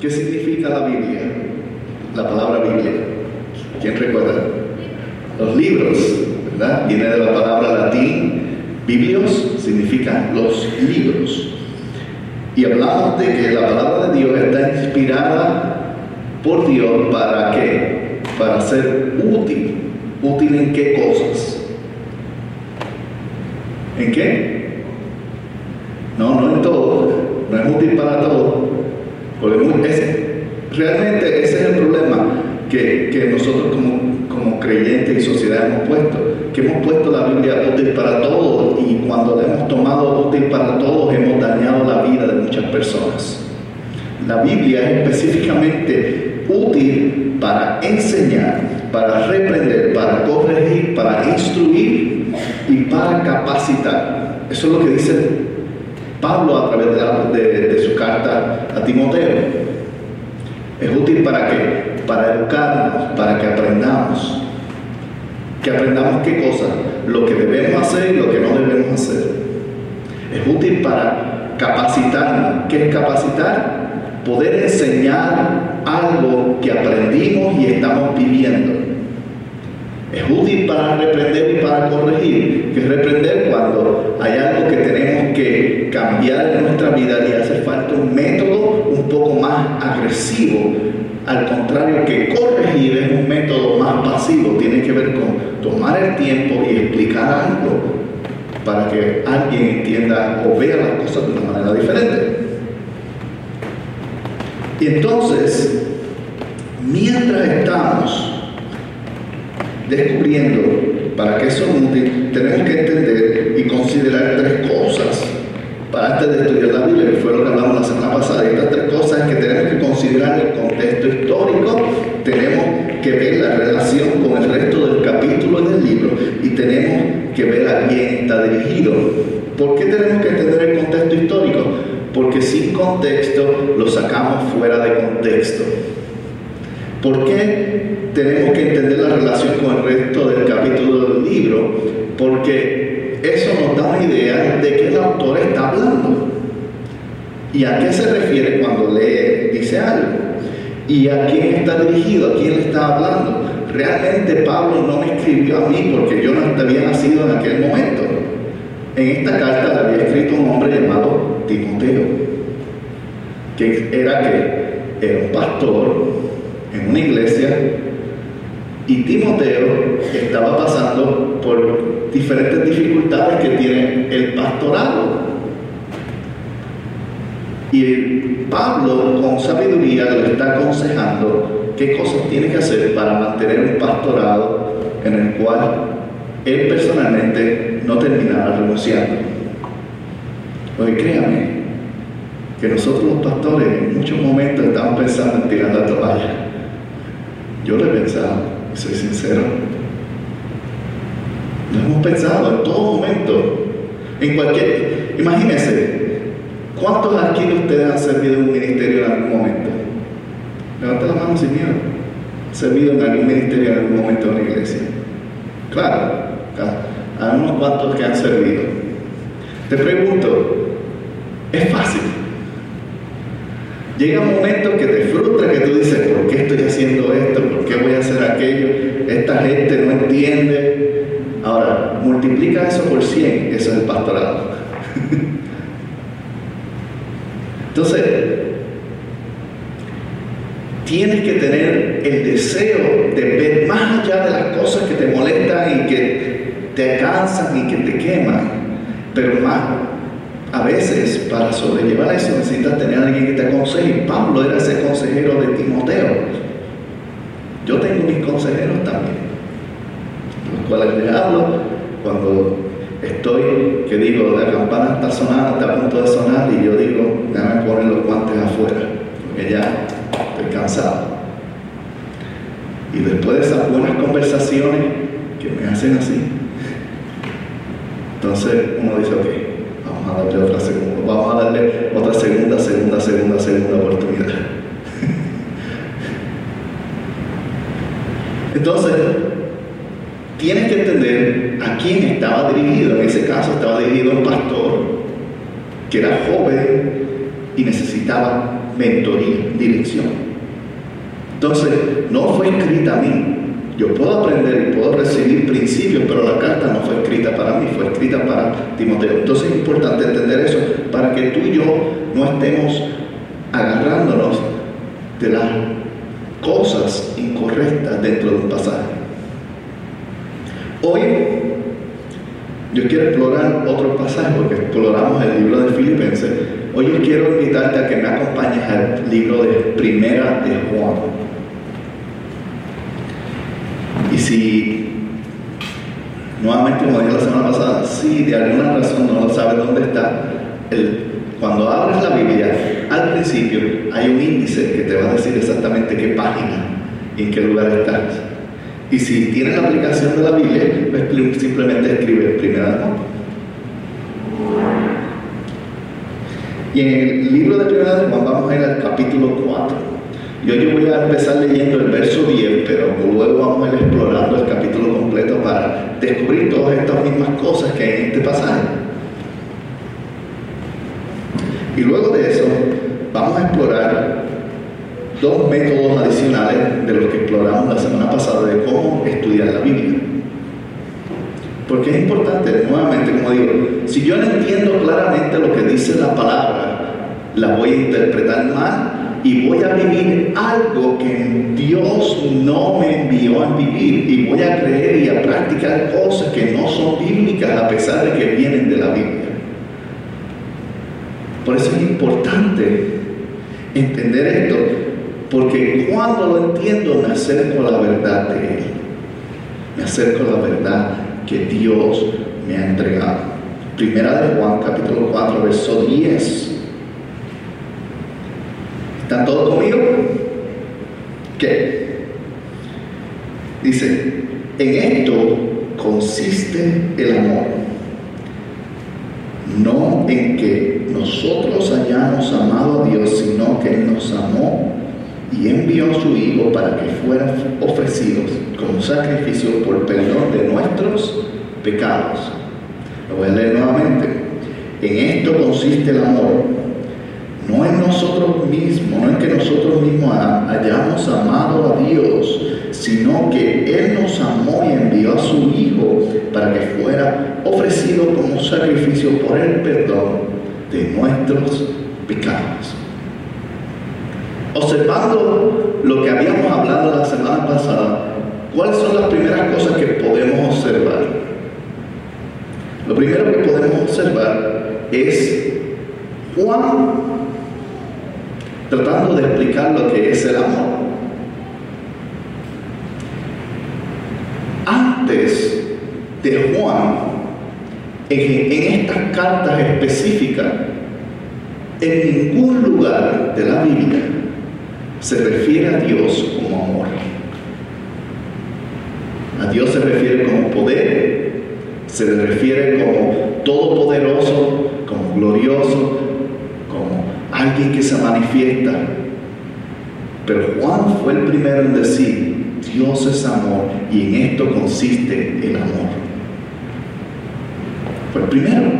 ¿Qué significa la Biblia? La palabra Biblia. ¿Quién recuerda? Los libros, ¿verdad? Viene de la palabra latín. Biblios significa los libros. Y hablamos de que la palabra de Dios está inspirada por Dios para qué? Para ser útil. ¿Útil en qué cosas? ¿En qué? No, no en todo. No es útil para todo. Porque realmente ese es el problema que, nosotros como, como, creyentes y sociedad hemos puesto, que hemos puesto la Biblia útil para todos y cuando la hemos tomado útil para todos hemos dañado la vida de muchas personas. La Biblia es específicamente útil para enseñar, para reprender, para corregir, para instruir y para capacitar. Eso es lo que dice Pablo a través de, su carta a Timoteo. Es útil para qué? Para educarnos, para que aprendamos. Que aprendamos qué cosa, lo que debemos hacer y lo que no debemos hacer. Es útil para capacitarnos. ¿Qué es capacitar? Poder enseñar algo que aprendimos y estamos viviendo. Es útil para reprender y para corregir. Que reprender cuando hay algo que tenemos que cambiar en nuestra vida y hace falta un método un poco más agresivo. Al contrario, que corregir es un método más pasivo. Tiene que ver con tomar el tiempo y explicar algo para que alguien entienda o vea las cosas de una manera diferente. Y entonces, mientras estamos descubriendo para qué son útiles, tenemos que entender y considerar tres cosas para antes de estudiar la Biblia, que fue lo que hablamos la semana pasada. Y estas tres cosas que tenemos que considerar el contexto histórico, tenemos que ver la relación con el resto del capítulo del libro y tenemos que ver a quién está dirigido. ¿Por qué tenemos que entender el contexto histórico? Porque sin contexto lo sacamos fuera de contexto. ¿Por qué tenemos que entender la relación con el resto del capítulo del libro? Porque eso nos da una idea de qué el autor está hablando. ¿Y a qué se refiere cuando lee, dice algo? ¿Y a quién está dirigido? ¿A quién le está hablando? Realmente Pablo no me escribió a mí porque yo no había nacido en aquel momento. En esta carta le había escrito un hombre llamado Timoteo, que era que era un pastor en una iglesia y Timoteo estaba pasando por diferentes dificultades que tiene el pastorado. Y Pablo con sabiduría le está aconsejando qué cosas tiene que hacer para mantener un pastorado en el cual él personalmente no terminará renunciando. Porque créame, que nosotros los pastores en muchos momentos estamos pensando en tirar la toalla. Yo lo he pensado, soy sincero. Lo hemos pensado en todo momento. En cualquier. Imagínense, ¿cuántos aquí de ustedes han servido en un ministerio en algún momento? Levanta la mano sin miedo. ¿Han servido en algún ministerio en algún momento en una iglesia? Claro, claro. Hay unos cuantos que han servido. Te pregunto, ¿es fácil? Llega un momento que te frustra, que tú dices, ¿por qué estoy haciendo esto? ¿Por qué voy a hacer aquello? Esta gente no entiende. Ahora, multiplica eso por 100, eso es el pastorado. Entonces, tienes que tener el deseo de ver más allá de las cosas que te molestan y que te cansan y que te queman, pero más a veces para sobrellevar eso necesitas tener a alguien que te aconseje. Pablo era ese consejero de Timoteo. Yo tengo mis consejeros también, los cuales les hablo cuando estoy, que digo, la campana está sonando, está a punto de sonar y yo digo, déjame poner los guantes afuera, porque ya estoy cansado Y después de esas buenas conversaciones que me hacen así, entonces uno dice, ok, vamos a darle otra segunda, vamos a darle otra segunda, segunda, segunda, segunda oportunidad. Entonces, tienes que entender a quién estaba dirigido. En ese caso estaba dirigido un pastor que era joven y necesitaba mentoría, dirección. Entonces, no fue escrita a mí. Yo puedo aprender y puedo recibir principios, pero la carta no fue escrita para mí, fue escrita para Timoteo. Entonces es importante entender eso para que tú y yo no estemos agarrándonos de las cosas incorrectas dentro de un pasaje. Hoy yo quiero explorar otro pasaje porque exploramos el libro de Filipenses. Hoy yo quiero invitarte a que me acompañes al libro de Primera de Juan. Y si, nuevamente como dije la semana pasada, si de alguna razón no sabes dónde está, cuando abres la Biblia, al principio hay un índice que te va a decir exactamente qué página y en qué lugar estás. Y si tienes la aplicación de la Biblia, pues simplemente escribe Primera de. Y en el libro de Primera de Juan vamos a ir al capítulo 4. Yo, yo voy a empezar leyendo el verso 10, pero luego vamos a ir explorando el capítulo completo para descubrir todas estas mismas cosas que hay en este pasaje. Y luego de eso, vamos a explorar dos métodos adicionales de los que exploramos la semana pasada de cómo estudiar la Biblia. Porque es importante, nuevamente, como digo, si yo no entiendo claramente lo que dice la palabra, la voy a interpretar mal y voy a vivir algo que Dios no me envió a vivir y voy a creer y a practicar cosas que no son bíblicas a pesar de que vienen de la Biblia. Por eso es importante entender esto porque cuando lo entiendo me acerco a la verdad de Él. Me acerco a la verdad que Dios me ha entregado. Primera de Juan capítulo 4, verso 10. ¿Están todos conmigo? ¿Qué? Dice, en esto consiste el amor. No en que nosotros hayamos amado a Dios, sino que Él nos amó y envió a su Hijo para que fueran ofrecidos como sacrificio por perdón de nuestros pecados. Lo voy a leer nuevamente. En esto consiste el amor. No en nosotros mismos, no en que nosotros mismos hayamos amado a Dios, sino que Él nos amó y envió a su Hijo para que fuera ofrecido como sacrificio por el perdón de nuestros pecados. Observando lo que habíamos hablado la semana pasada, ¿cuáles son las primeras cosas que podemos observar? Lo primero que podemos observar es Juan tratando de explicar lo que es el amor. Antes de Juan, en, estas cartas específicas, en ningún lugar de la Biblia se refiere a Dios como amor. A Dios se refiere como poder, se le refiere como todopoderoso, como glorioso, alguien que se manifiesta. Pero Juan fue el primero en decir, Dios es amor y en esto consiste el amor. Fue el primero.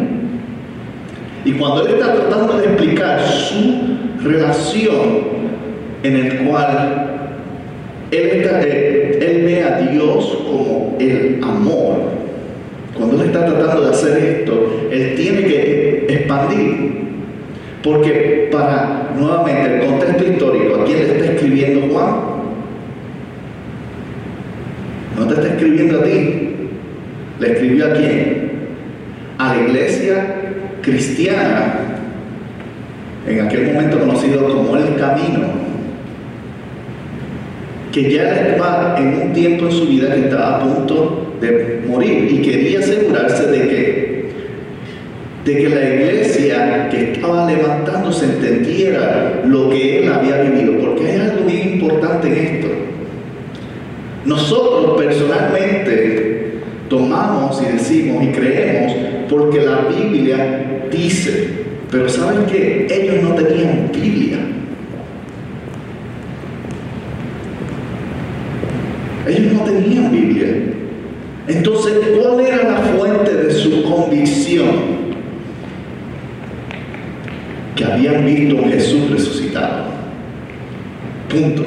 Y cuando él está tratando de explicar su relación en el cual él, eh, ve a Dios como el amor. Cuando él está tratando de hacer esto, él tiene que expandir. Porque para, nuevamente, el contexto histórico, ¿a quién le está escribiendo Juan? No te está escribiendo a ti. ¿Le escribió a quién? A la iglesia cristiana, en aquel momento conocido como el camino que ya estaba en un tiempo en su vida que estaba a punto de morir y quería asegurarse de que, de que la iglesia que estaba levantándose entendiera lo que él había vivido, porque hay algo bien importante en esto. Nosotros personalmente tomamos y decimos y creemos porque la Biblia dice, pero ¿saben qué? Ellos no tenían Biblia. Ellos no tenían Biblia. Entonces, ¿cuál era la fuente de su convicción? Habían visto a Jesús resucitado. Punto.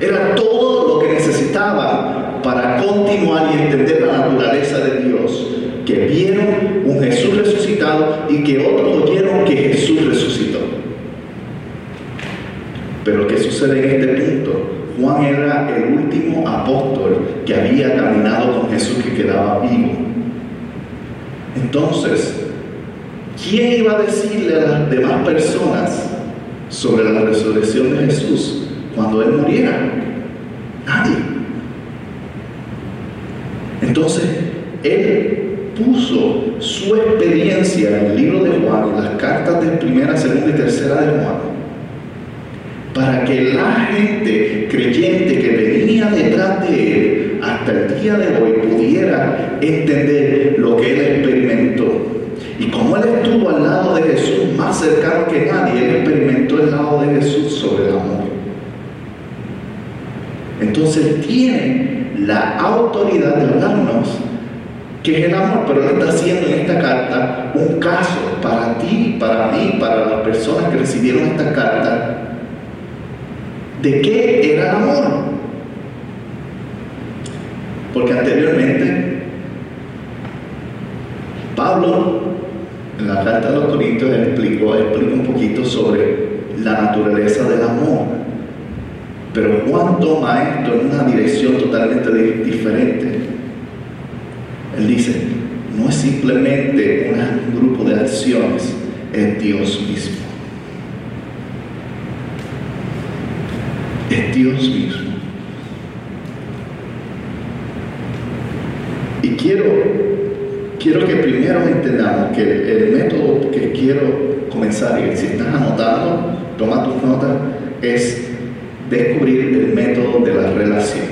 Era todo lo que necesitaban para continuar y entender la naturaleza de Dios. Que vieron un Jesús resucitado y que otros oyeron que Jesús resucitó. Pero ¿qué sucede en este punto? Juan era el último apóstol que había caminado con Jesús que quedaba vivo. Entonces, ¿quién iba a decirle a las demás personas sobre la resurrección de Jesús cuando Él muriera? Nadie. Entonces, Él puso su experiencia en el libro de Juan, en las cartas de primera, segunda y tercera de Juan, para que la gente creyente que venía detrás de él hasta el día de hoy pudiera entender lo que él experimentó. Y como él estuvo al lado de Jesús más cercano que nadie, él experimentó el lado de Jesús sobre el amor. Entonces tiene la autoridad de hablarnos que es el amor, pero él está haciendo en esta carta un caso para ti, para mí, para las personas que recibieron esta carta, de qué era el amor. Porque anteriormente Pablo en la carta de los Corintios explicó, explicó un poquito sobre la naturaleza del amor. Pero Juan toma esto en una dirección totalmente diferente. Él dice, no es simplemente un grupo de acciones, es Dios mismo. es Dios mismo. Y quiero, quiero que primero entendamos que el, método que quiero comenzar, y si estás anotando, toma tus notas, es descubrir el método de la relación.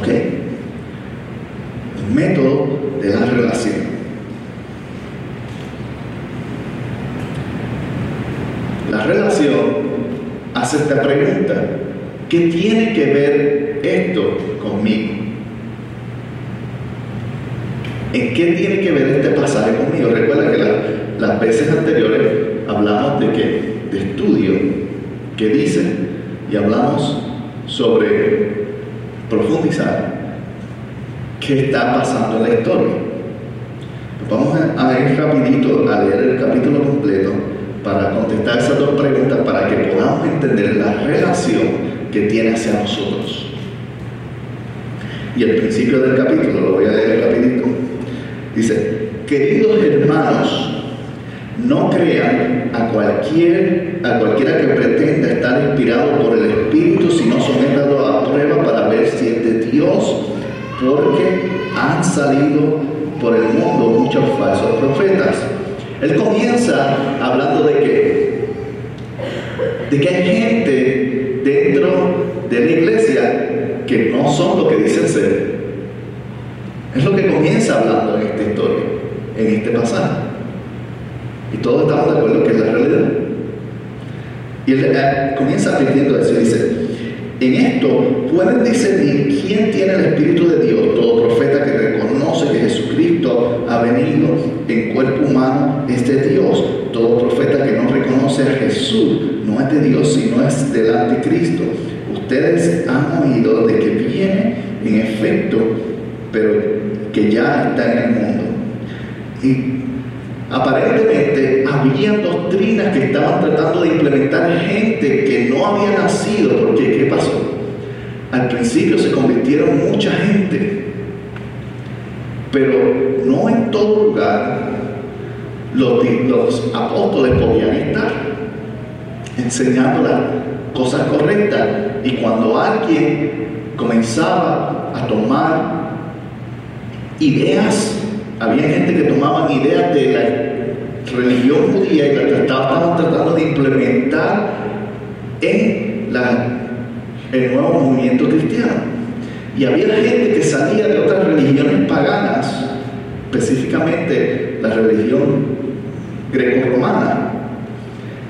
¿Ok? El método de la relación. La relación hace esta pregunta. ¿Qué tiene que ver esto conmigo? ¿En qué tiene que ver este pasaje conmigo? Recuerda que las veces anteriores hablamos de qué? De estudio, que dice, y hablamos sobre profundizar qué está pasando en la historia. Vamos a ir rapidito a leer el capítulo completo para contestar esas dos preguntas para que podamos entender la relación que tiene hacia nosotros. Y el principio del capítulo, lo voy a leer rapidito, dice, queridos hermanos, no crean a, cualquier, a cualquiera que pretenda estar inspirado por el Espíritu, sino sométalo a prueba para ver si es de Dios, porque han salido por el mundo muchos falsos profetas él comienza hablando de que, de que hay gente dentro de la iglesia que no son lo que dicen ser. Es lo que comienza hablando en esta historia, en este pasaje. Y todos estamos de acuerdo que es la realidad. Y él eh, comienza advirtiendo eso dice, en esto pueden discernir quién tiene el Espíritu de Dios. Todo profeta que reconoce que Jesucristo ha venido en cuerpo humano es de Dios. Todo profeta que no reconoce a Jesús no es de Dios, sino es del anticristo. Ustedes han oído de que viene en efecto, pero que ya está en el mundo. Y aparentemente había doctrinas que estaban tratando de implementar gente que no había nacido, porque ¿qué pasó? Al principio se convirtieron mucha gente, pero no en todo lugar los, los apóstoles podían estar enseñando las cosas correctas. Y cuando alguien comenzaba a tomar ideas había gente que tomaban ideas de la religión judía y la estaban tratando de implementar en el nuevo movimiento cristiano. Y había gente que salía de otras religiones paganas, específicamente la religión greco-romana,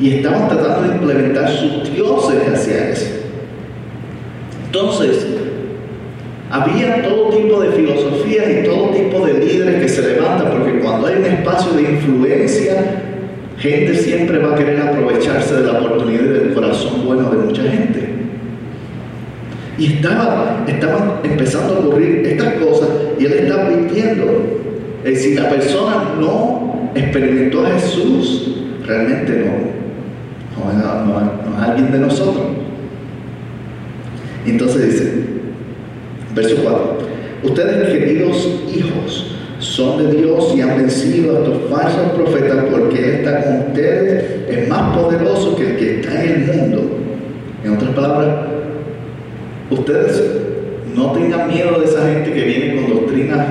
y estaban tratando de implementar sus dioses hacia eso. Entonces, había todo tipo de filosofías y todo tipo de líderes que se levantan, porque cuando hay un espacio de influencia, gente siempre va a querer aprovecharse de la oportunidad y del corazón bueno de mucha gente. Y estaba, estaban empezando a ocurrir estas cosas y él estaba advirtiendo, eh, si la persona no experimentó a Jesús, realmente no, no es alguien de nosotros. Entonces dice, verso 4, ustedes queridos hijos son de Dios y han vencido a estos falsos profetas porque está con ustedes, es más poderoso que el que está en el mundo. En otras palabras, ustedes no tengan miedo de esa gente que viene con doctrinas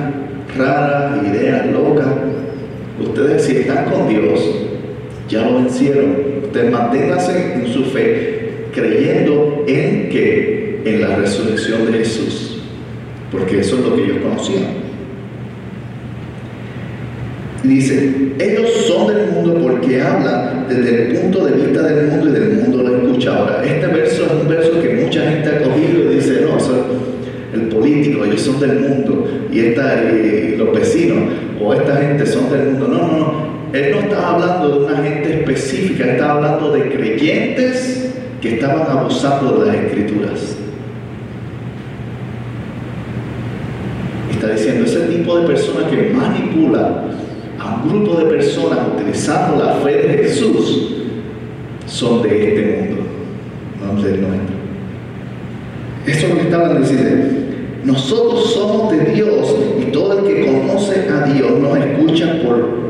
raras, ideas locas. Ustedes si están con Dios, ya lo vencieron. Ustedes manténganse en su fe, creyendo en que en la resurrección de Jesús, porque eso es lo que ellos conocían. Dice, ellos son del mundo porque hablan desde el punto de vista del mundo y del mundo lo escucha. Ahora, este verso es un verso que mucha gente ha cogido y dice, no, el político, ellos son del mundo y, esta, los vecinos o esta gente son del mundo. No, no, no. Él no está hablando de una gente específica, está hablando de creyentes que estaban abusando de las escrituras. Está diciendo, ese tipo de personas que manipula a un grupo de personas utilizando la fe de Jesús son de este mundo, no del nuestro. Eso es lo que estaban diciendo. Nosotros somos de Dios y todo el que conoce a Dios nos escucha,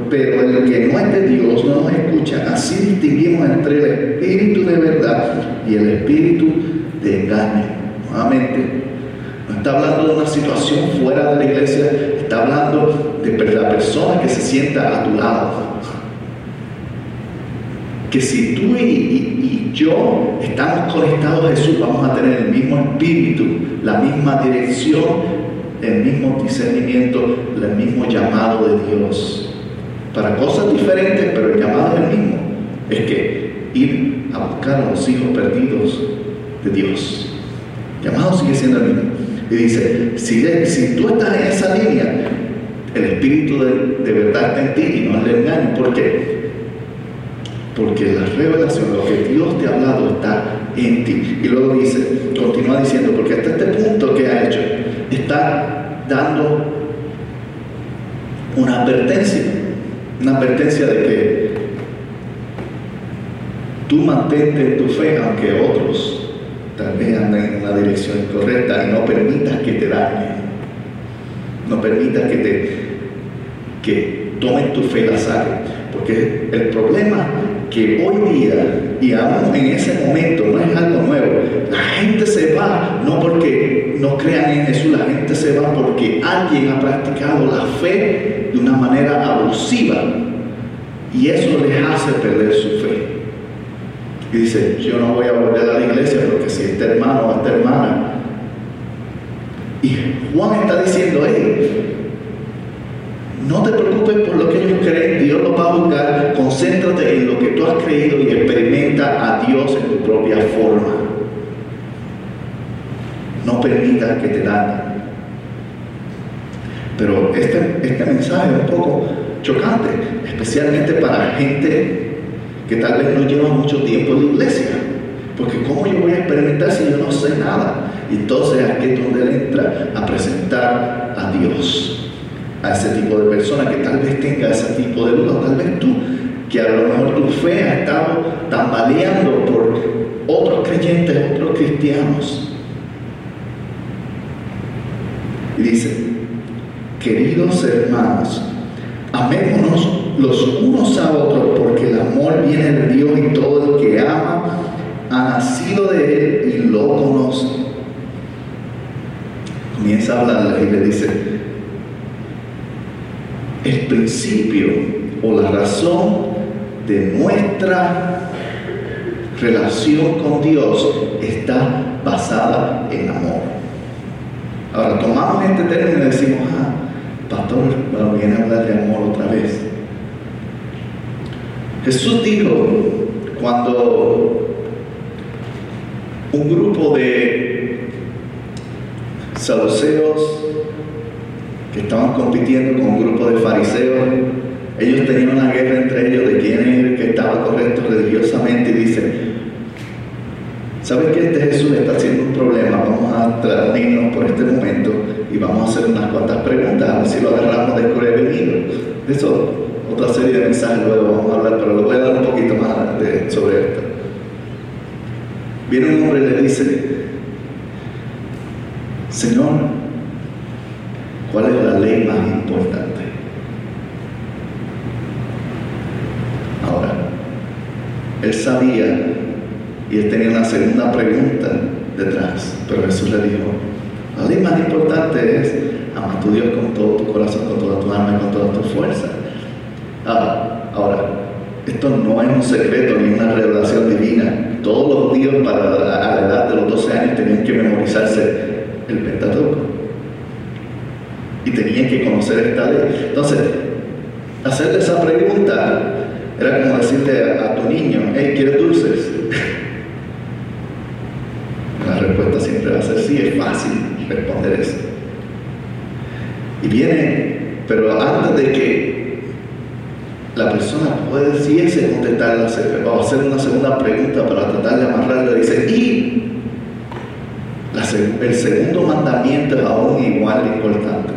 pero el que no es de Dios no nos escucha. Así distinguimos entre el espíritu de verdad y el espíritu de engaño. Nuevamente, no está hablando de una situación fuera de la iglesia, está hablando de la persona que se sienta a tu lado. Que si tú y, yo estamos conectados a Jesús, vamos a tener el mismo espíritu, la misma dirección, el mismo discernimiento, el mismo llamado de Dios. Para cosas diferentes, pero el llamado es el mismo. Es que ir a buscar a los hijos perdidos de Dios. El llamado sigue siendo el mismo. Y dice, si, tú estás en esa línea, el espíritu de, verdad está en ti y no el engaño. ¿Por qué? Porque la revelación, lo que Dios te ha hablado está en ti. Y luego dice, continúa diciendo, porque hasta este punto que ha hecho, está dando una advertencia, una advertencia de que tú mantente en tu fe aunque otros tal vez en una dirección incorrecta y no permitas que te dañen. No permitas que te que tomen tu fe la saquen. Porque el problema que hoy día y aún en ese momento no es algo nuevo. La gente se va no porque no crean en Jesús, la gente se va porque alguien ha practicado la fe de una manera abusiva y eso les hace perder su fe. Y dice, yo no voy a volver a la iglesia porque si este hermano o esta hermana. Y Juan está diciendo, hey, no te preocupes por lo que ellos creen, Dios lo va a buscar, concéntrate en lo que tú has creído y experimenta a Dios en tu propia forma. No permitas que te dañen. Pero este, este mensaje es un poco chocante, especialmente para gente que tal vez no lleva mucho tiempo en la iglesia. Porque ¿cómo yo voy a experimentar si yo no sé nada? Y entonces aquí es donde él entra a presentar a Dios, a ese tipo de persona que tal vez tenga ese tipo de duda, tal vez tú, que a lo mejor tu fe ha estado tambaleando por otros creyentes, otros cristianos. Y dice, queridos hermanos, amémonos los unos a otros, porque el amor viene de Dios y todo el que ama ha nacido de Él y lo conoce. Comienza a hablarle y le dice, el principio o la razón de nuestra relación con Dios está basada en amor. Ahora, tomamos este término y decimos, ah, pastor, bueno, viene a hablar de amor otra vez. Jesús dijo, cuando un grupo de saduceos que estaban compitiendo con un grupo de fariseos, ellos tenían una guerra entre ellos de quién es el que estaba correcto religiosamente y dicen, ¿sabes que este Jesús está haciendo un problema? Vamos a tratarnos por este momento y vamos a hacer unas cuantas preguntas, a ver si lo agarramos de. Eso, otra serie de mensajes luego vamos a hablar, pero le voy a dar un poquito más sobre esto. Viene un hombre y le dice, Señor, ¿cuál es la ley más importante? Ahora, él sabía y él tenía una segunda pregunta detrás, pero Jesús le dijo, la ley más importante es amar a tu Dios con todo tu corazón, con toda tu alma y con toda tu fuerza. Ah, ahora, esto no es un secreto ni una revelación divina. Todos los días para a la edad de los 12 años tenían que memorizarse el Pentateuco. Y tenían que conocer esta ley. Entonces, hacerle esa pregunta era como decirle a, tu niño, hey, ¿quieres dulces? La respuesta siempre va a ser sí, es fácil responder eso. Y viene, pero antes de que la persona pudiese contestar o hacer una segunda pregunta para tratar de amarrarle, dice, y el segundo mandamiento es aún igual de importante.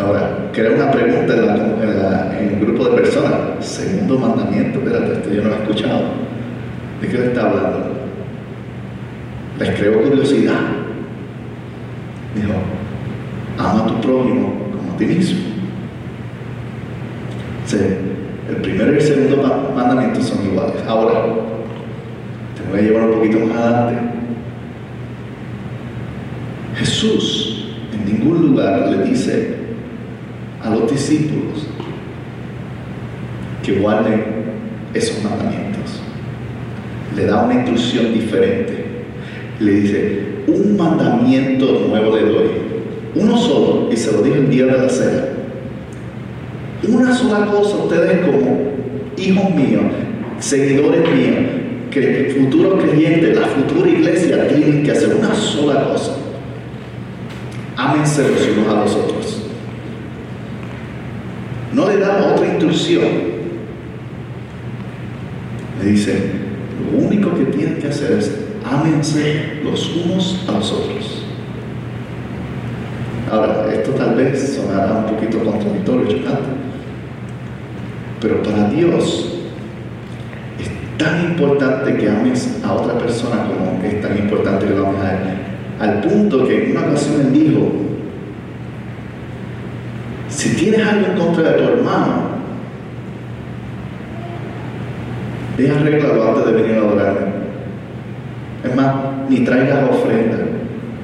Ahora, crea una pregunta en, el grupo de personas. Segundo mandamiento, espérate, esto yo no lo he escuchado. ¿De qué le está hablando? Les creó curiosidad. Dijo, ama a tu prójimo como a ti mismo. el primero y el segundo mandamiento son iguales. Ahora, te voy a un poquito más adelante. Jesús en ningún lugar le dice a los discípulos que guarden esos mandamientos. Le da una instrucción diferente. Le dice, un mandamiento nuevo le doy. Uno solo, y se lo dijo el día de la cena. Una sola cosa, ustedes como hijos míos, seguidores míos, que futuros creyentes, la futura iglesia, tienen que hacer una sola cosa. Ámense los unos a los otros. No le da otra instrucción. Le dice, lo único que tienen que hacer es ámense los unos a los otros. Ahora, esto tal vez sonará un poquito contradictorio, chocante, pero para Dios tan importante que ames a otra persona como es tan importante que lo ames a Él. Al punto que en una ocasión Él dijo, si tienes algo en contra de tu hermano, ve arreglado antes de venir a adorarme. Es más, ni traigas ofrenda,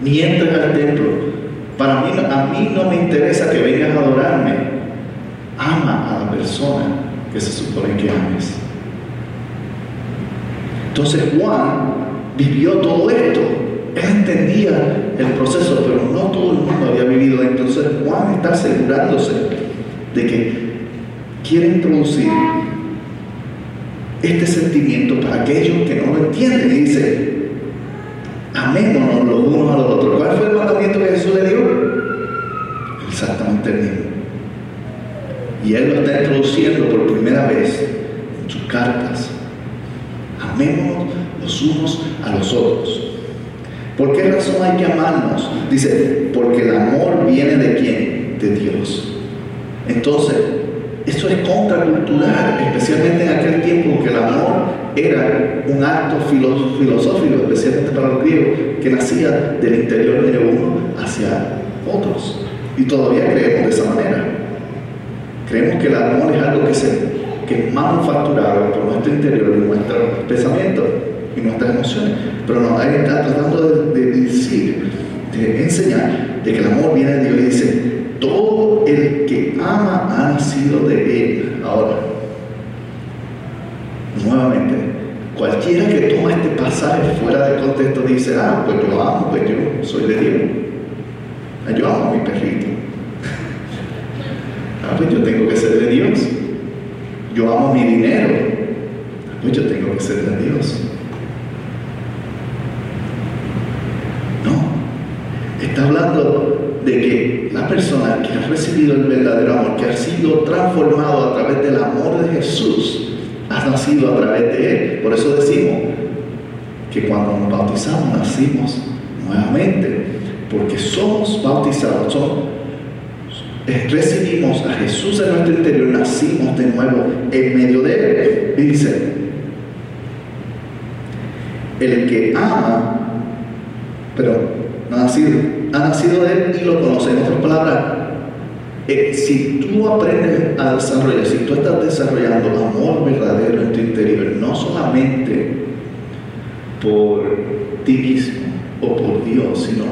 ni entres al templo. Para mí, a mí no me interesa que vengas a adorarme. Ama a la persona que se supone que ames. Entonces Juan vivió todo esto él entendía el proceso, pero no todo el mundo había vivido. Entonces Juan está asegurándose de que quiere introducir este sentimiento para aquellos que no lo entienden. Y dice, amémonos los unos a los otros. ¿Cuál fue el mandamiento que Jesús le dio? Exactamente el mismo. Y él lo está introduciendo por primera vez en sus cartas. Unos a los otros. ¿Por qué razón hay que amarnos? Dice, porque el amor viene de quién? De Dios. Entonces, esto es contracultural, especialmente en aquel tiempo porque el amor era un acto filosófico, especialmente para los griegos, que nacía del interior de uno hacia otros. Y todavía creemos de esa manera. Creemos que el amor es algo que, que es manufacturado por nuestro interior y nuestro pensamiento y nuestras emociones. Pero no, ahí está tratando de, decir, de enseñar, de que el amor viene de Dios y dice, todo el que ama ha nacido de Él. Ahora, nuevamente, Cualquiera que toma este pasaje fuera de contexto dice, ah, pues yo amo, pues yo soy de Dios. Ah, yo amo a mi perrito. Ah, pues yo tengo que ser de Dios. Yo amo mi dinero. Ah, pues yo tengo que ser de Dios. No. Hablando de que la persona que ha recibido el verdadero amor, que ha sido transformado a través del amor de Jesús, has nacido a través de Él. Por eso decimos que cuando nos bautizamos nacimos nuevamente, porque somos bautizados, eh, recibimos a Jesús en nuestro interior, nacimos de nuevo en medio de Él. Y dice, el que ama, pero ha nacido, ha nacido de Él y lo conoce. En otras palabras, eh, si tú aprendes a desarrollar, si tú estás desarrollando amor verdadero en tu interior, no solamente por ti mismo o por Dios, sino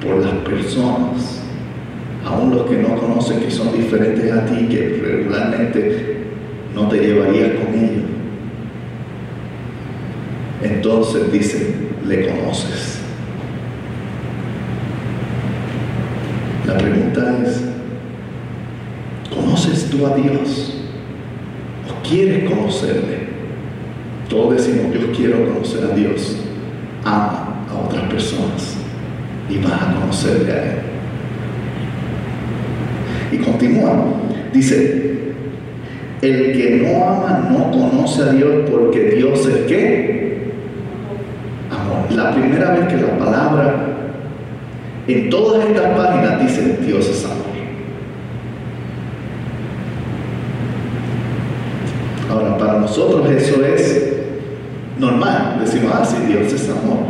por las personas, aún los que no conocen que son diferentes a ti, que regularmente no te llevarías con ellos. Entonces dice, le conoces. La es, ¿Conoces tú a Dios? ¿O quieres conocerle? Todos decimos, yo quiero conocer a Dios. Ama a otras personas y vas a conocerle a Él. Y continúa. Dice, el que no ama no conoce a Dios porque Dios es qué? Amor. La primera vez que la palabra en todas estas páginas dice Dios es amor. nosotros eso es normal. Decimos, ah, sí, Dios es amor.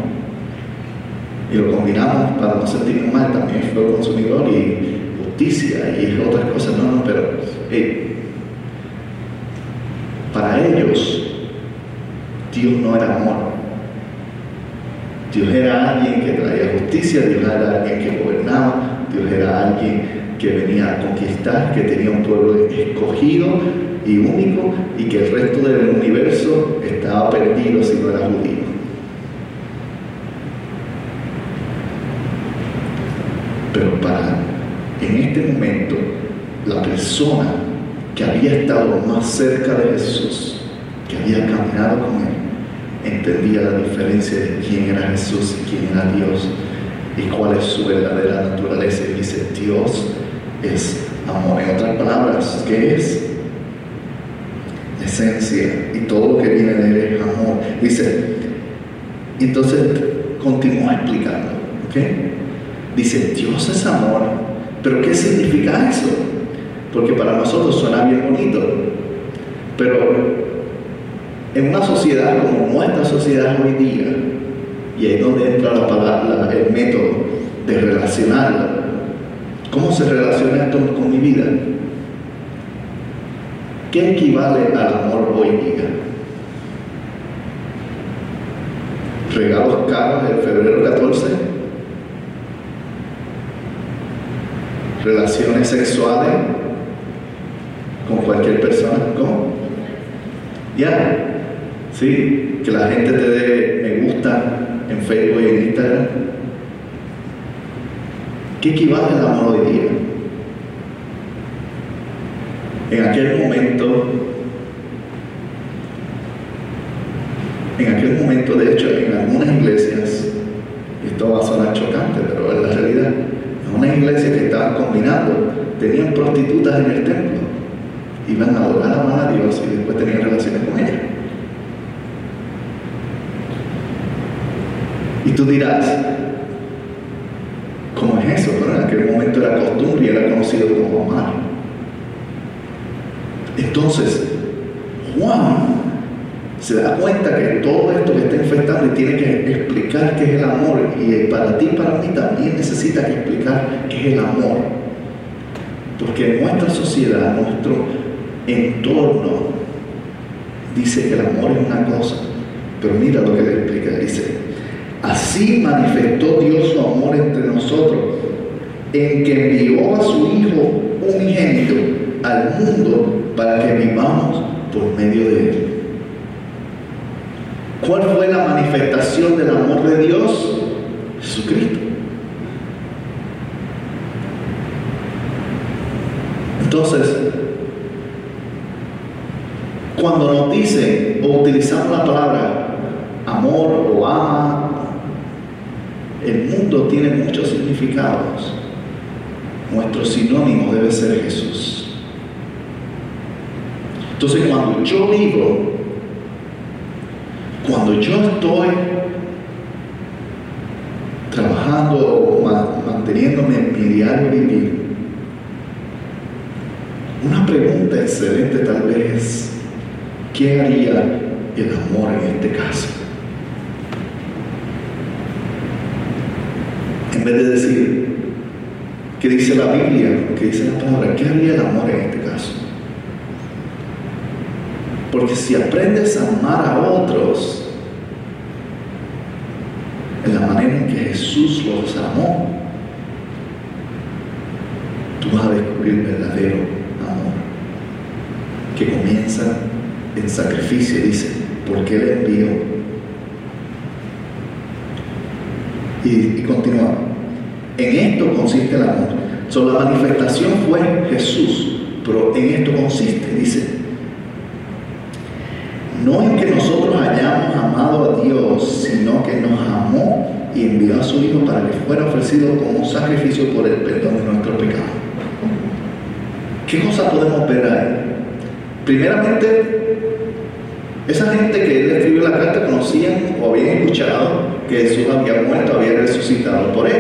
Y lo combinamos para no sentirnos mal, también fue consumidor y justicia y otras cosas. No, no, pero para ellos Dios no era amor. Dios era alguien que traía justicia, Dios era alguien que gobernaba, Dios era alguien que venía a conquistar, que tenía un pueblo escogido y único y que el resto del universo estaba perdido si no era judío. Pero para en este momento la persona que había estado más cerca de Jesús, que había caminado con él, entendía la diferencia de quién era Jesús y quién era Dios y cuál es su verdadera naturaleza. Y dice, Dios es amor. En otras palabras, ¿qué es? esencia y todo lo que viene de él es amor. Dice, entonces continúa explicando, ¿ok? Dice, Dios es amor, pero ¿qué significa eso? Porque para nosotros suena bien bonito, pero en una sociedad como nuestra sociedad hoy día, y ahí es donde entra la palabra, el método de relacionarla, ¿cómo se relaciona esto con mi vida? ¿Qué equivale al amor hoy día? ¿Regalos caros el febrero 14? ¿Relaciones sexuales con cualquier persona? ¿Cómo? Ya. ¿Sí? Que la gente te dé me gusta en Facebook y en Instagram. ¿Qué equivale al amor hoy día? En aquel momento, en aquel momento, de hecho, en algunas iglesias, esto va a sonar chocante, pero es la realidad, en unas iglesias que estaban combinando, tenían prostitutas en el templo, iban a adorar a Dios y después tenían relaciones con ellas. Y tú dirás, ¿cómo es eso? Pero en aquel momento era costumbre y era conocido como amar. Entonces, Juan se da cuenta que todo esto que está infectando y tiene que explicar qué es el amor. Y para ti para mí también necesita que explicar qué es el amor. Porque nuestra sociedad, nuestro entorno, dice que el amor es una cosa. Pero mira lo que le explica. Dice, así manifestó Dios su amor entre nosotros, en que envió a su Hijo unigénito al mundo para que vivamos por medio de Él. ¿Cuál fue la manifestación del amor de Dios? Jesucristo. Entonces, cuando nos dicen o utilizamos la palabra amor o ama, el mundo tiene muchos significados. Nuestro sinónimo debe ser Jesús. Entonces cuando yo digo, cuando yo estoy trabajando manteniéndome en mi diario vivir, una pregunta excelente tal vez es, ¿qué haría el amor en este caso? En vez de decir, ¿qué dice la Biblia? ¿Qué dice la palabra? ¿Qué haría el amor en este caso? Porque si aprendes a amar a otros en la manera en que Jesús los amó, tú vas a descubrir verdadero amor, que comienza en sacrificio, dice, porque Él envió. Y, y continúa. En esto consiste el amor. So, la manifestación fue Jesús, pero en esto consiste, dice, no en que nosotros hayamos amado a Dios, sino que nos amó y envió a su Hijo para que fuera ofrecido como sacrificio por el perdón de nuestro pecado. ¿Qué cosa podemos ver ahí? Primeramente, esa gente que él escribió la carta conocían o habían escuchado que Jesús había muerto, había resucitado por ellos.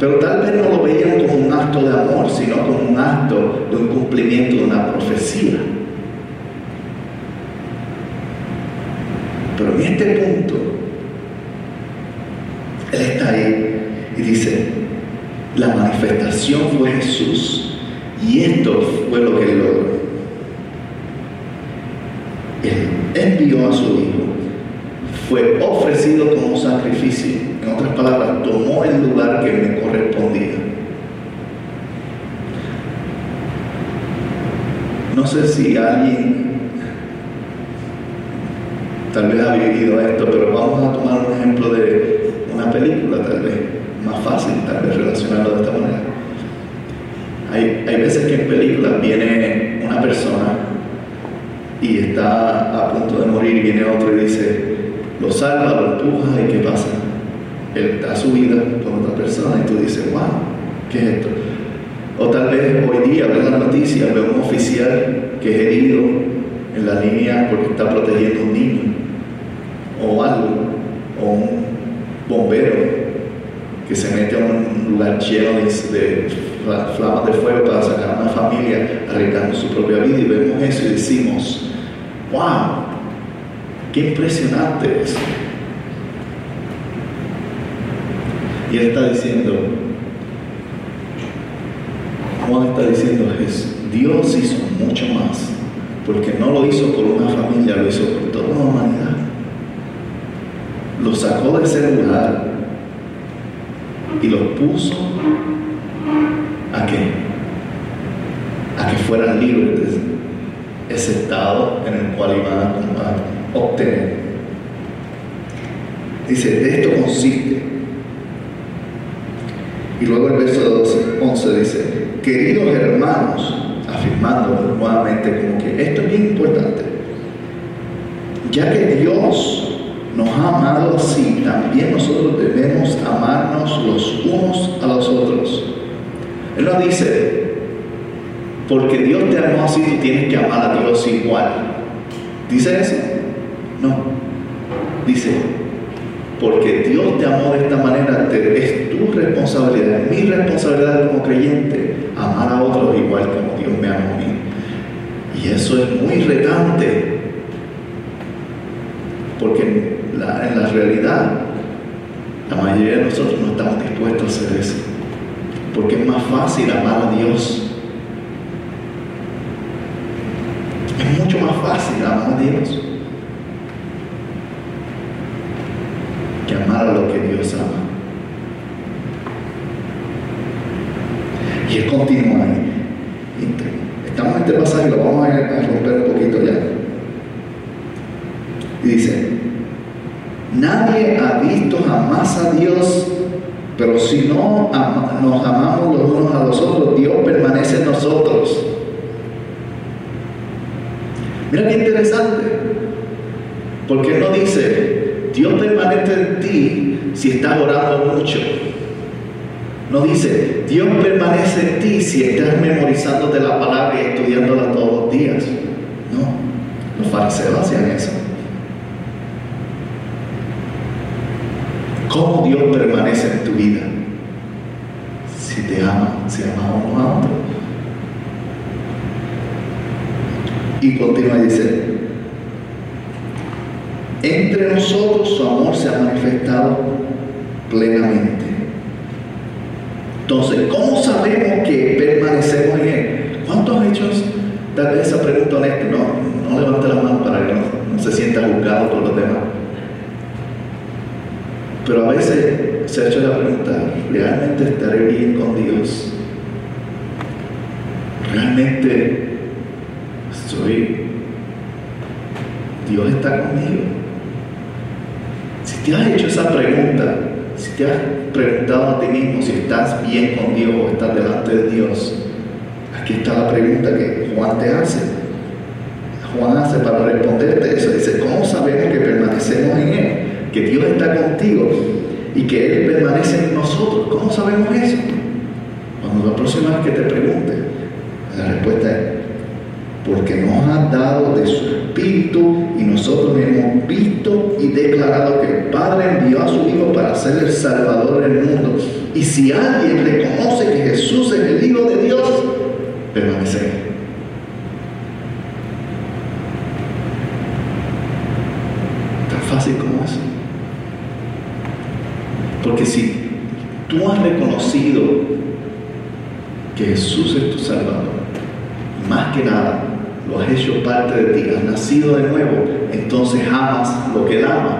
Pero tal vez no lo veían como un acto de amor, sino como un acto de un cumplimiento de una profecía. Pero en este punto, Él está ahí y dice, la manifestación fue Jesús y esto fue lo que Él logró. Él envió a su Hijo, fue ofrecido como sacrificio, otras palabras, tomó el lugar que me correspondía. No sé si alguien tal vez ha vivido esto, pero vamos a tomar un ejemplo de una película, tal vez, más fácil, tal vez relacionarlo de esta manera. Hay, hay veces que en películas viene una persona y está a punto de morir y viene otro y dice, lo salva, lo empuja y ¿qué pasa? Él da su vida por otra persona y tú dices, wow, ¿qué es esto? O tal vez hoy día ves la noticia, ve un oficial que es herido en la línea porque está protegiendo a un niño o algo, o un bombero que se mete a un lugar lleno de, flamas de fuego para sacar a una familia arriesgando su propia vida y vemos eso y decimos, wow, qué impresionante eso. Y él está diciendo, Juan está diciendo, Dios hizo mucho más, porque no lo hizo por una familia, lo hizo por toda la humanidad los sacó de ese lugar y los puso a que, a que fueran libres de ese estado en el cual iban a, obtener. Dice, de esto consiste. Y luego el verso 11 dice, queridos hermanos, afirmando nuevamente como que esto es bien importante, ya que Dios nos ha amado así, también nosotros debemos amarnos los unos a los otros. Él no dice, porque Dios te amó así, tú tienes que amar a Dios igual. ¿Dice eso? No. Dice, porque Dios te amó de esta manera, es tu responsabilidad, mi responsabilidad como creyente, amar a otros igual como Dios me amó a mí. Y eso es muy retante, porque en la realidad, la mayoría de nosotros no estamos dispuestos a hacer eso. Porque es más fácil amar a Dios. Es mucho más fácil amar a Dios que amar a que Dios ama. Y él continúa ahí. Estamos en este pasaje, lo vamos a romper un poquito ya. dice, nadie ha visto jamás a Dios, pero si no nos amamos los unos a los otros, Dios permanece en nosotros. Mira qué interesante, porque no dice, Dios permanece en ti si estás orando mucho. No dice, Dios permanece en ti si estás memorizándote la palabra y estudiándola todos los días. No, los fariseos hacían eso. ¿Cómo Dios permanece en tu vida? Si te ama, si ama uno a otro. Y continúa y dice, entre nosotros su amor se ha manifestado plenamente. Entonces, ¿cómo sabemos que permanecemos en Él? ¿Cuántos hechos? Tal vez esa pregunta honesta, no, no levante la mano para que no, se sienta juzgado por los demás. Pero a veces se ha hecho la pregunta, ¿realmente estaré bien con Dios? ¿Realmente soy... Dios está conmigo? Si te has hecho esa pregunta, te has preguntado a ti mismo si estás bien con Dios o estás delante de Dios, aquí está la pregunta que Juan te hace. Juan hace para responderte eso. Dice, ¿cómo sabemos que permanecemos en Él? Que Dios está contigo y que Él permanece en nosotros. ¿Cómo sabemos eso? Cuando la próxima vez que te pregunte, la respuesta es, porque nos ha dado de su Espíritu declarado que el Padre envió a su Hijo para ser el Salvador del mundo. Y si alguien reconoce que Jesús es el Hijo de Dios, permanece Tan fácil como eso. Porque si tú has reconocido que Jesús es tu Salvador, más que nada lo has hecho parte de ti, has nacido de nuevo, entonces amas lo que Él ama.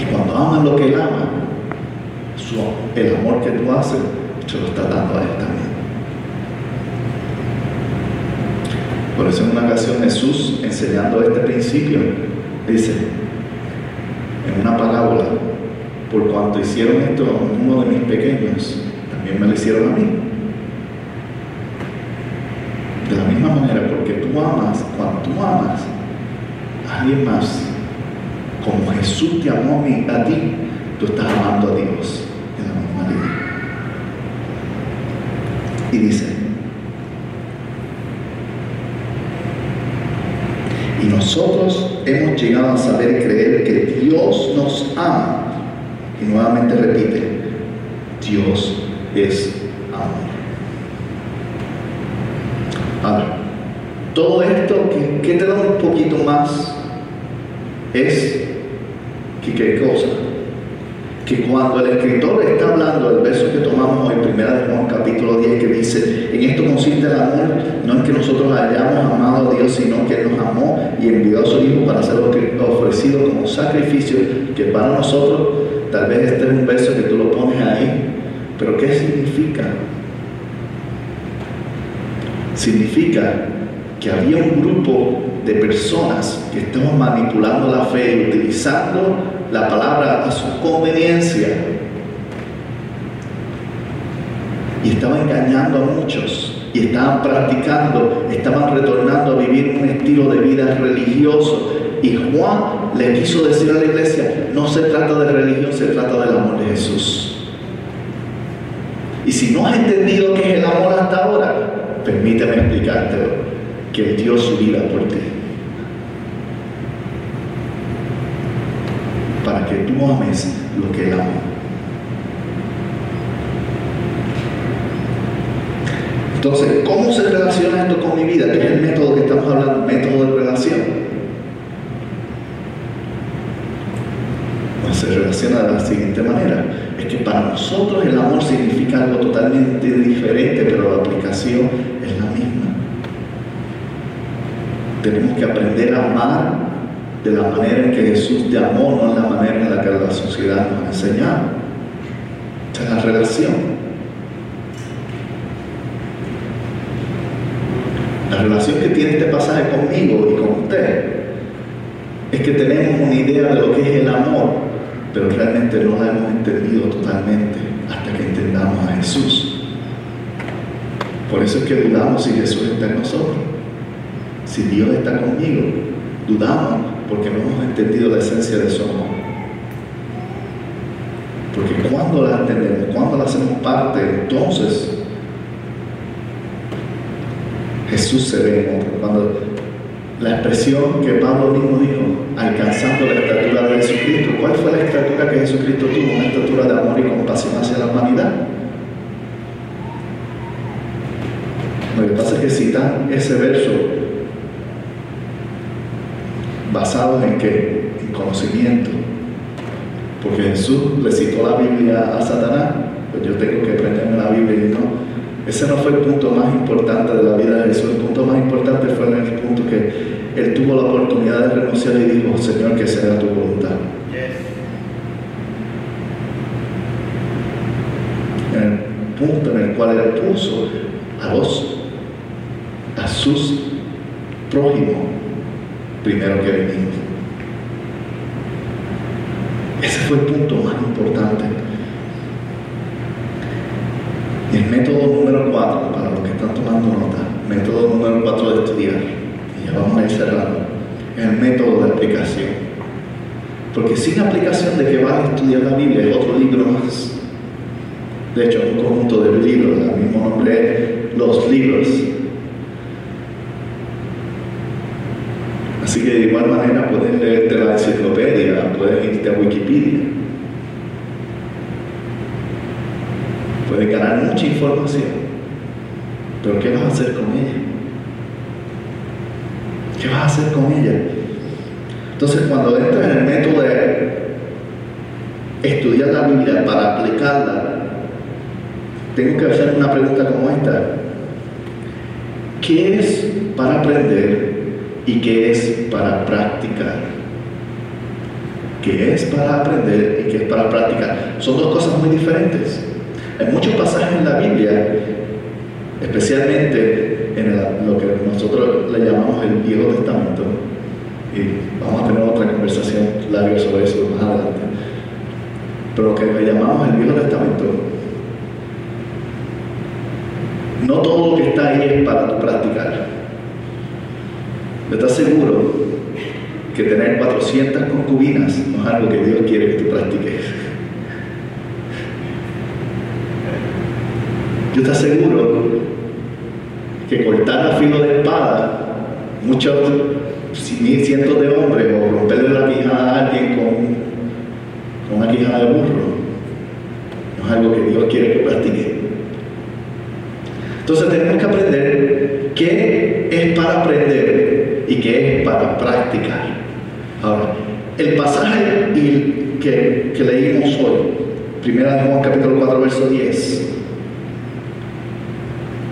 Y cuando amas lo que Él ama, el amor que tú haces, se lo está dando a Él también. Por eso en una ocasión Jesús, enseñando este principio, dice, en una parábola, por cuanto hicieron esto a uno de mis pequeños, también me lo hicieron a mí. De la misma manera, porque tú amas, cuando tú amas a alguien más, como Jesús te amó a ti, tú estás amando a Dios de la misma manera. Y dice, y nosotros hemos llegado a saber creer que Dios nos ama. Y nuevamente repite, Dios es amor. Ahora, todo esto que, te da un poquito más es que qué cosa? Que cuando el escritor está hablando del verso que tomamos hoy, primera de Juan capítulo 10, que dice, en esto consiste el amor, no en que nosotros hayamos amado a Dios, sino que Él nos amó y envió a su Hijo para ser ofrecido como sacrificio, que para nosotros, tal vez este es un verso que tú lo pones ahí, pero ¿qué significa? significa que había un grupo de personas que estaban manipulando la fe y utilizando la palabra a su conveniencia y estaban engañando a muchos y estaban practicando, estaban retornando a vivir un estilo de vida religioso. Y Juan le quiso decir a la iglesia, no se trata de religión, se trata del amor de Jesús. Y si no has entendido qué es el amor hasta ahora, permíteme explicarte que Él dio su vida por ti. Que ames lo que ama. Entonces, ¿cómo se relaciona esto con mi vida? ¿Qué es el método que estamos hablando? Método de relación. Pues se relaciona de la siguiente manera. Es que para nosotros el amor significa algo totalmente diferente, pero la aplicación es la misma. Tenemos que aprender a amar de la manera en que Jesús te amó, no en la manera en la que la sociedad nos ha enseñado. Esta es la relación. La relación que tiene este pasaje conmigo y con usted es que tenemos una idea de lo que es el amor, pero realmente no la hemos entendido totalmente hasta que entendamos a Jesús. Por eso es que dudamos si Jesús está en nosotros. Si Dios está conmigo, dudamos porque no hemos entendido la esencia de amor. Porque cuando la entendemos, cuando la hacemos parte, entonces Jesús se ve en otro. Cuando la expresión que Pablo mismo dijo, alcanzando la estatura de Jesucristo, ¿cuál fue la estatura que Jesucristo tuvo? Una estatura de amor y compasión hacia la humanidad. Lo que pasa es que citan ese verso basado en qué? En conocimiento. Porque Jesús le citó la Biblia a Satanás, pues yo tengo que aprenderme la Biblia y no. Ese no fue el punto más importante de la vida de Jesús. El punto más importante fue en el punto que él tuvo la oportunidad de renunciar y dijo, Señor, que sea tu voluntad. En el punto en el cual él puso a los, a sus prójimos, primero que mismo. Ese fue el punto más importante. El método número cuatro, para los que están tomando nota, método número cuatro de estudiar, y ya vamos a ir cerrando, es el método de aplicación. Porque sin aplicación de que vas a estudiar la Biblia es otro libro más. De hecho, un conjunto de libros, el mismo nombre, los libros. Así que de igual manera puedes leerte la enciclopedia, puedes irte a Wikipedia. Puedes ganar mucha información. Pero ¿qué vas a hacer con ella? ¿Qué vas a hacer con ella? Entonces cuando entras en el método de estudiar la Biblia para aplicarla, tengo que hacer una pregunta como esta. ¿Qué es para aprender y qué es para practicar? ¿Qué es para aprender y qué es para practicar? Son dos cosas muy diferentes. Hay muchos pasajes en la Biblia, especialmente en lo que nosotros le llamamos el Viejo Testamento, y vamos a tener otra conversación larga sobre eso más adelante, pero lo que le llamamos el Viejo Testamento, no todo lo que está ahí es para tu practicar. ¿Estás seguro que tener 400 concubinas no es algo que Dios quiere que tú practiques? Yo te aseguro que cortar a filo de espada, muchos, cientos de hombres, o romperle la quijada a alguien con, con una quijada de burro, no es algo que Dios quiere que practique. Entonces tenemos que aprender qué es para aprender y qué es para practicar. Ahora, el pasaje que, que leímos hoy, primera de Juan capítulo 4, verso 10,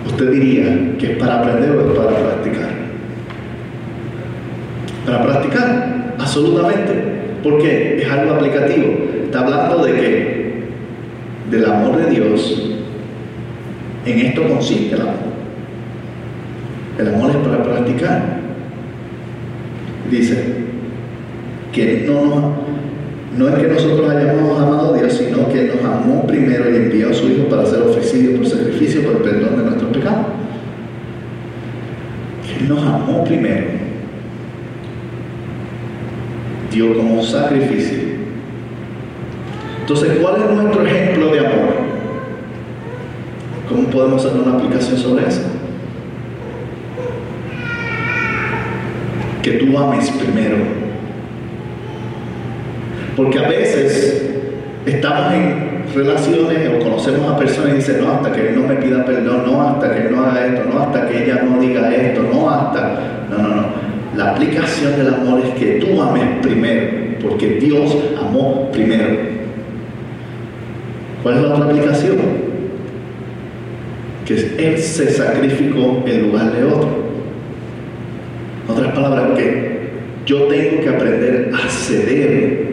usted diría que es para aprender o es para practicar. Para practicar, absolutamente. porque Es algo aplicativo. Está hablando de que del amor de Dios. En esto consiste el amor. El amor es para practicar. Dice que no, no es que nosotros hayamos amado a Dios, sino que nos amó primero y envió a su Hijo para ser ofrecido por sacrificio por el perdón de nuestros pecados. Él nos amó primero. Dio como sacrificio. Entonces, ¿cuál es nuestro ejemplo de amor? ¿Cómo podemos hacer una aplicación sobre eso? Que tú ames primero. Porque a veces estamos en relaciones o conocemos a personas y dicen, no, hasta que él no me pida perdón, no, hasta que él no haga esto, no, hasta que ella no diga esto, no, hasta... No, no, no. La aplicación del amor es que tú ames primero, porque Dios amó primero. ¿Cuál es la otra aplicación? Que Él se sacrificó en lugar de otro palabra que yo tengo que aprender a ceder,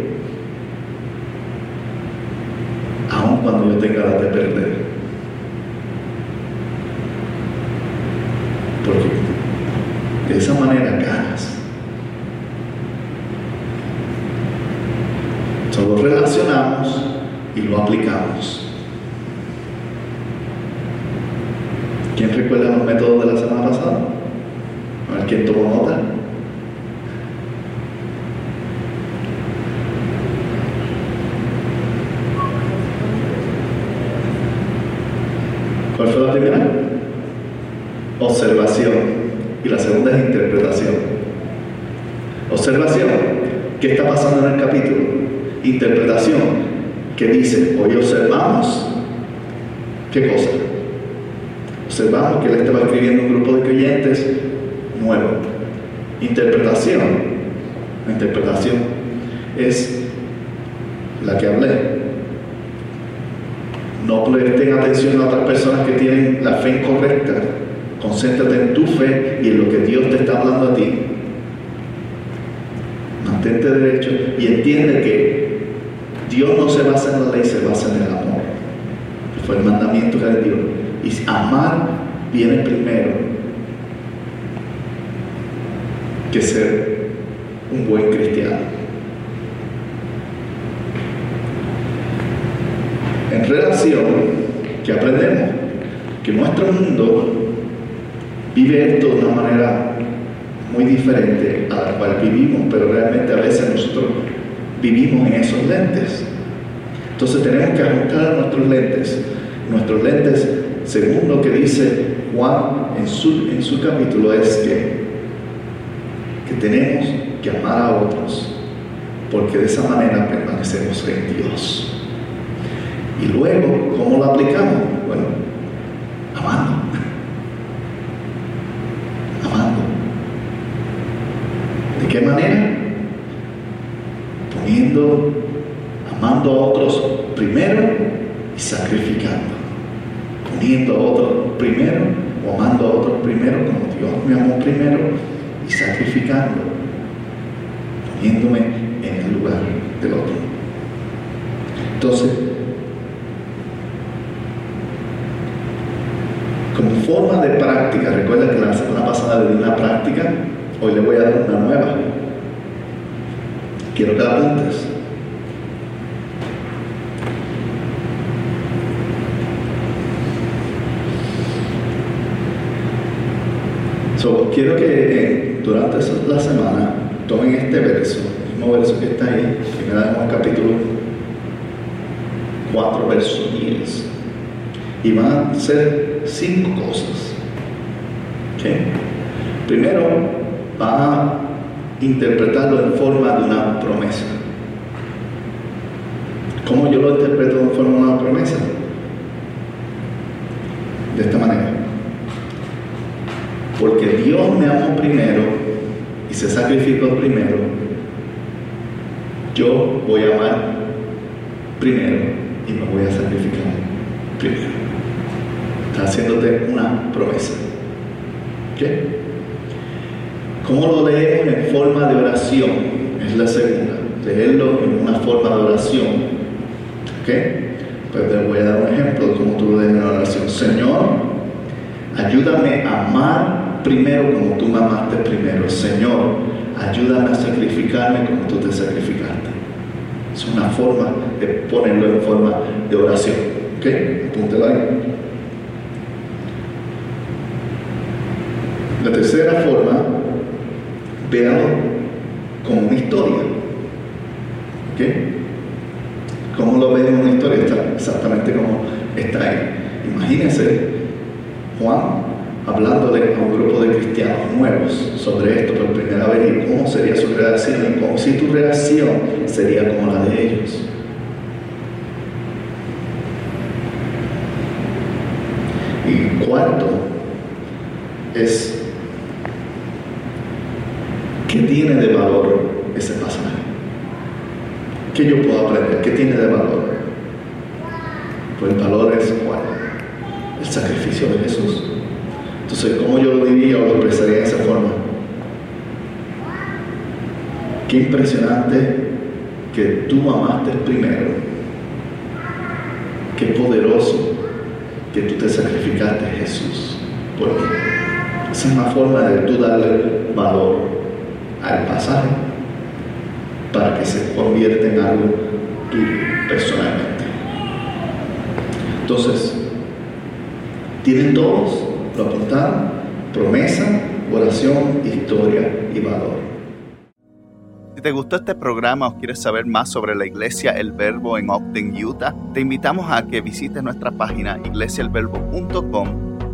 aun cuando yo tenga la de perder. Porque de esa manera cada El mandamiento que le dio y amar viene primero que ser un buen cristiano. En relación, que aprendemos que nuestro mundo vive esto de una manera muy diferente a la cual vivimos, pero realmente a veces nosotros vivimos en esos lentes. Entonces tenemos que ajustar nuestros lentes. Nuestros lentes según lo que dice Juan en su, en su capítulo, es que, que tenemos que amar a otros, porque de esa manera permanecemos en Dios. Y luego, ¿cómo lo aplicamos? Bueno, amando. Amando. ¿De qué manera? Poniendo, amando a otros primero y sacrificando poniendo a otros primero o amando a otros primero como Dios me amó primero y sacrificando, poniéndome en el lugar del otro. Entonces, como forma de práctica, recuerda que la semana pasada le di una práctica, hoy le voy a dar una nueva. Quiero que apuntes. quiero que eh, durante la semana tomen este verso, el mismo verso que está ahí, que me da el capítulo 4, verso 10, y van a hacer cinco cosas. Primero, van a interpretarlo en forma de una promesa. ¿Cómo yo lo interpreto en forma de una promesa? De esta manera porque Dios me amó primero y se sacrificó primero, yo voy a amar primero y me voy a sacrificar primero. Está haciéndote una promesa. ¿Qué? ¿Cómo lo leemos en forma de oración? Es la segunda. Leerlo en una forma de oración. ¿Ok? Pues te voy a dar un ejemplo de cómo tú lo lees en oración. Señor, ayúdame a amar primero como tú me amaste primero. Señor, ayúdame a sacrificarme como tú te sacrificaste. Es una forma de ponerlo en forma de oración. ¿Ok? Apúntelo ahí. La tercera forma, véalo como una historia. ¿Ok? ¿Cómo lo ven en una historia? Está exactamente como está ahí. Imagínense, Juan hablándole a un grupo de cristianos nuevos sobre esto por primera vez y cómo sería su reacción y cómo si tu reacción sería como la de ellos. Y cuarto es ¿qué tiene de valor ese pasaje? ¿Qué yo puedo aprender? ¿Qué tiene de valor? Pues el valor es cuál? El sacrificio de Jesús. Entonces, ¿cómo yo lo diría o lo expresaría de esa forma? Qué impresionante que tú amaste primero. Qué poderoso que tú te sacrificaste, Jesús, por mí. Esa es una forma de tú darle valor al pasaje. para que se convierta en algo tuyo personalmente. Entonces, tienen todos, lo apuntaron, promesa, oración, historia y valor. Si te gustó este programa o quieres saber más sobre la iglesia El Verbo en Ogden, Utah, te invitamos a que visites nuestra página iglesiaelverbo.com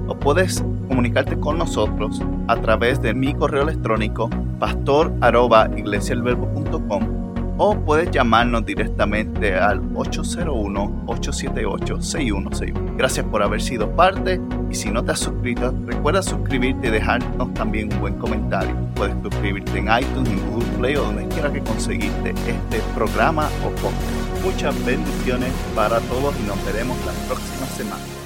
o puedes comunicarte con nosotros a través de mi correo electrónico pastor@iglesiaelverbo.com o puedes llamarnos directamente al 801-878-6161. Gracias por haber sido parte y si no te has suscrito, recuerda suscribirte y dejarnos también un buen comentario. Puedes suscribirte en iTunes, en Google Play o donde quiera que conseguiste este programa o podcast. Muchas bendiciones para todos y nos veremos la próxima semana.